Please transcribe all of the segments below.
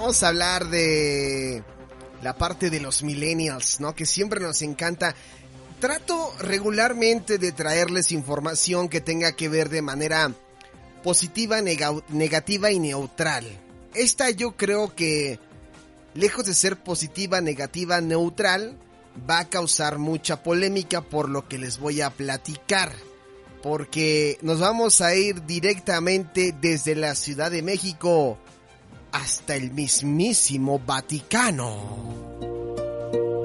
Vamos a hablar de la parte de los millennials, ¿no? Que siempre nos encanta. Trato regularmente de traerles información que tenga que ver de manera positiva, negativa y neutral. Esta yo creo que, lejos de ser positiva, negativa, neutral, va a causar mucha polémica por lo que les voy a platicar. Porque nos vamos a ir directamente desde la Ciudad de México hasta el mismísimo Vaticano.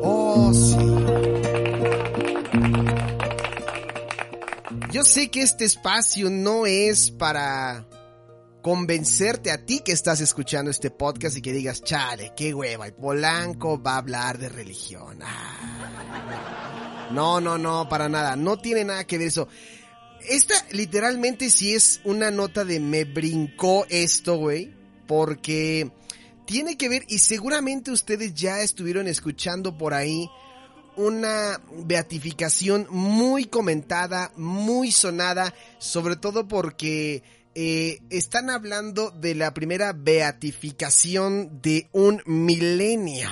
Oh, sí. Yo sé que este espacio no es para convencerte a ti que estás escuchando este podcast y que digas, chale, qué hueva, el Polanco va a hablar de religión. Ah. No, no, no, para nada, no tiene nada que ver eso. Esta literalmente sí es una nota de me brincó esto, güey, porque tiene que ver y seguramente ustedes ya estuvieron escuchando por ahí una beatificación muy comentada, muy sonada, sobre todo porque eh, están hablando de la primera beatificación de un milenio.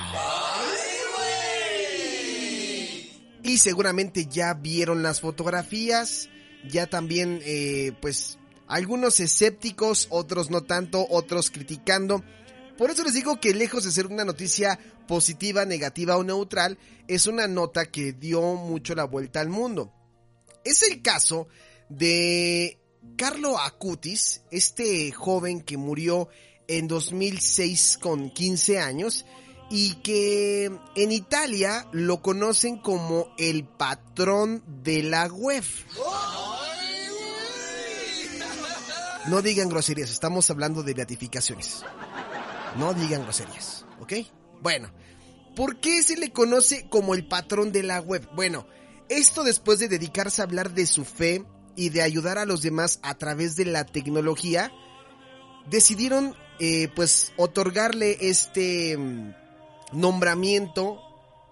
Y seguramente ya vieron las fotografías, ya también, eh, pues, algunos escépticos, otros no tanto, otros criticando. Por eso les digo que lejos de ser una noticia positiva, negativa o neutral, es una nota que dio mucho la vuelta al mundo. Es el caso de Carlo Acutis, este joven que murió en 2006 con 15 años y que en Italia lo conocen como el patrón de la web. No digan groserías, estamos hablando de beatificaciones. No digan groserías, ¿ok? Bueno, ¿por qué se le conoce como el patrón de la web? Bueno, esto después de dedicarse a hablar de su fe y de ayudar a los demás a través de la tecnología, decidieron eh, pues otorgarle este mm, nombramiento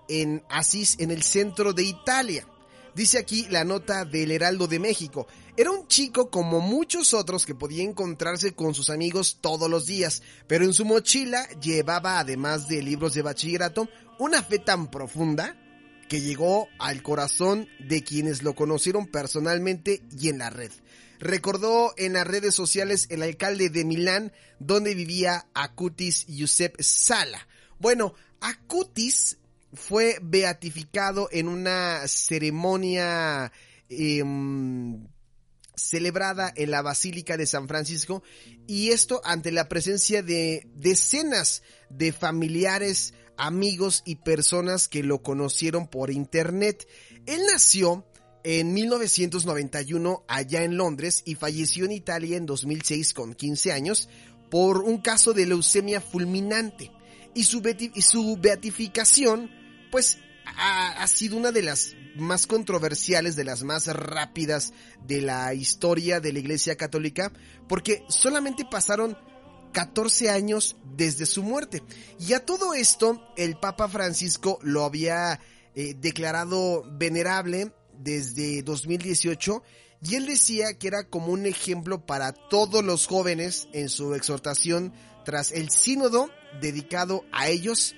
en Asís, en el centro de Italia. Dice aquí la nota del Heraldo de México. Era un chico como muchos otros que podía encontrarse con sus amigos todos los días, pero en su mochila llevaba, además de libros de bachillerato, una fe tan profunda que llegó al corazón de quienes lo conocieron personalmente y en la red. Recordó en las redes sociales el alcalde de Milán, donde vivía Acutis Giuseppe Sala. Bueno, Acutis fue beatificado en una ceremonia em, celebrada en la Basílica de San Francisco y esto ante la presencia de decenas de familiares, amigos y personas que lo conocieron por internet. Él nació en 1991 allá en Londres y falleció en Italia en 2006 con 15 años por un caso de leucemia fulminante. Y su, beatificación, pues, ha, sido una de las más controversiales, de las más rápidas de la historia de la Iglesia Católica, porque solamente pasaron 14 años desde su muerte. Y a todo esto, el Papa Francisco lo había eh, declarado venerable desde 2018 y él decía que era como un ejemplo para todos los jóvenes en su exhortación tras el sínodo dedicado a ellos,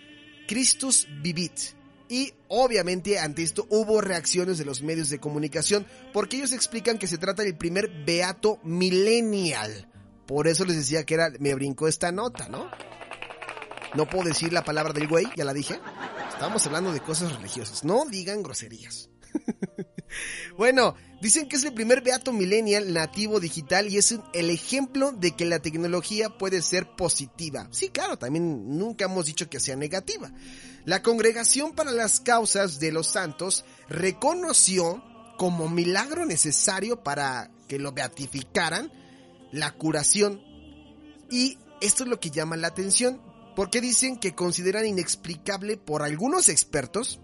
Christus Vivit. Y obviamente ante esto hubo reacciones de los medios de comunicación porque ellos explican que se trata del primer beato millennial. Por eso les decía que era, me brincó esta nota, ¿no? No puedo decir la palabra del güey, ya la dije. Estamos hablando de cosas religiosas. No digan groserías. bueno, dicen que es el primer beato millennial nativo digital y es el ejemplo de que la tecnología puede ser positiva. Sí, claro, también nunca hemos dicho que sea negativa. La Congregación para las Causas de los Santos reconoció como milagro necesario para que lo beatificaran la curación. Y esto es lo que llama la atención, porque dicen que consideran inexplicable por algunos expertos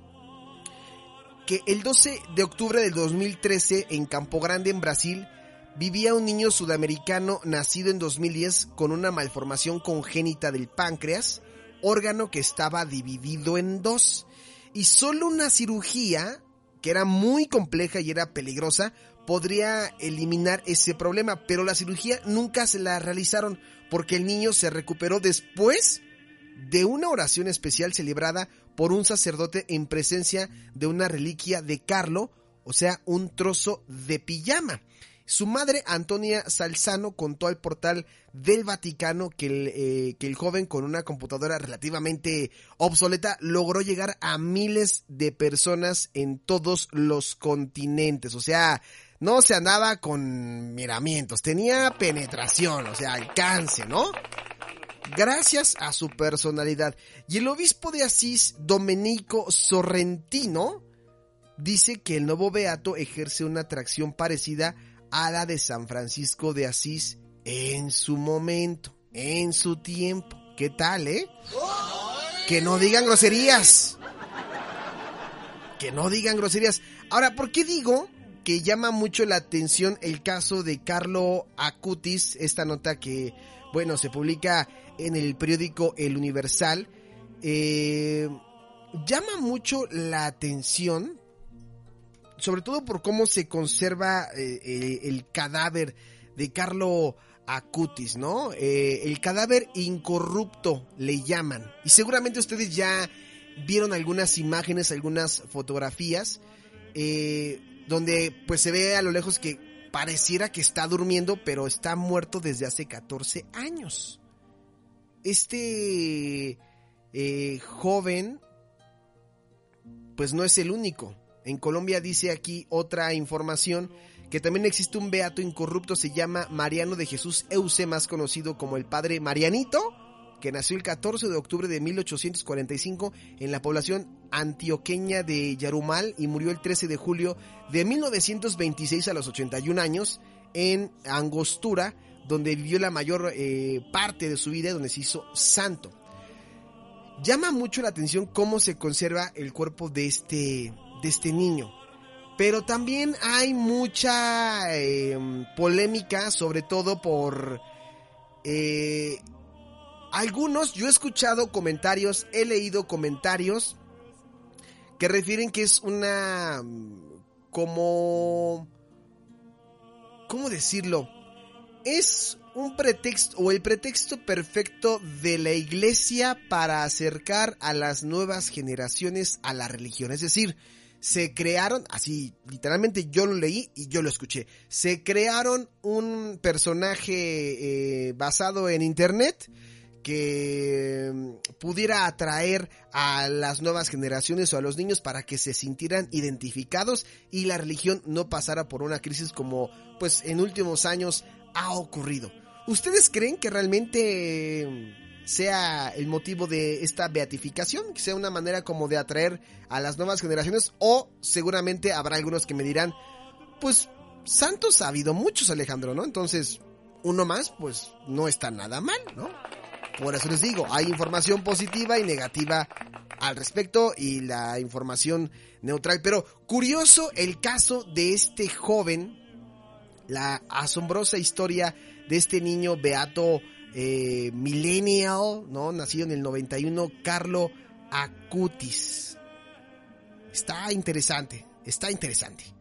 que el 12 de octubre del 2013 en Campo Grande, en Brasil, vivía un niño sudamericano nacido en 2010 con una malformación congénita del páncreas, órgano que estaba dividido en dos. Y solo una cirugía, que era muy compleja y era peligrosa, podría eliminar ese problema, pero la cirugía nunca se la realizaron porque el niño se recuperó después de una oración especial celebrada por un sacerdote en presencia de una reliquia de Carlo, o sea, un trozo de pijama. Su madre, Antonia Salzano, contó al portal del Vaticano que el, eh, que el, joven con una computadora relativamente obsoleta logró llegar a miles de personas en todos los continentes. O sea, no se andaba con miramientos, tenía penetración, o sea, alcance, ¿no? Gracias a su personalidad. Y el obispo de Asís, Domenico Sorrentino, dice que el nuevo beato ejerce una atracción parecida a la de San Francisco de Asís en su momento, en su tiempo. ¿Qué tal, eh? Que no digan groserías. Que no digan groserías. Ahora, ¿por qué digo que llama mucho la atención el caso de Carlo Acutis? Esta nota que, bueno, se publica en el periódico El Universal, eh, llama mucho la atención, sobre todo por cómo se conserva eh, el cadáver de Carlo Acutis, ¿no? Eh, el cadáver incorrupto le llaman. Y seguramente ustedes ya vieron algunas imágenes, algunas fotografías, donde pues se ve a lo lejos que pareciera que está durmiendo, pero está muerto desde hace 14 años este eh, joven, pues no es el único. En Colombia dice aquí otra información que también existe un beato incorrupto, se llama Mariano de Jesús Euse, más conocido como el Padre Marianito, que nació el 14 de octubre de 1845 en la población antioqueña de Yarumal y murió el 13 de julio de 1926 a los 81 años en Angostura, donde vivió la mayor eh, parte de su vida, donde se hizo santo. Llama mucho la atención cómo se conserva el cuerpo de este, de este niño. Pero también hay mucha em, polémica, sobre todo por eh, algunos. Yo he escuchado comentarios, he leído comentarios que refieren que es una como ¿cómo decirlo? es un pretexto o el pretexto perfecto de la iglesia para acercar a las nuevas generaciones a la religión. Es decir, se crearon, así literalmente yo lo leí y yo lo escuché, se crearon un personaje eh, basado en internet que mm, pudiera atraer a las nuevas generaciones o a los niños para que se sintieran identificados y la religión no pasara por una crisis como pues en últimos años ha ocurrido. ¿Ustedes creen que realmente sea el motivo de esta beatificación, que sea una manera como de atraer a las nuevas generaciones o seguramente habrá algunos que me dirán, pues santos ha habido muchos Alejandro, ¿no? Entonces, uno más, pues no está nada mal, ¿no? Por eso les digo, hay información positiva y negativa al respecto y la información neutral. Pero curioso el caso de este joven la asombrosa historia de este niño beato eh, millennial, ¿no? Nacido en el 91, Carlo Acutis. Está interesante, está interesante.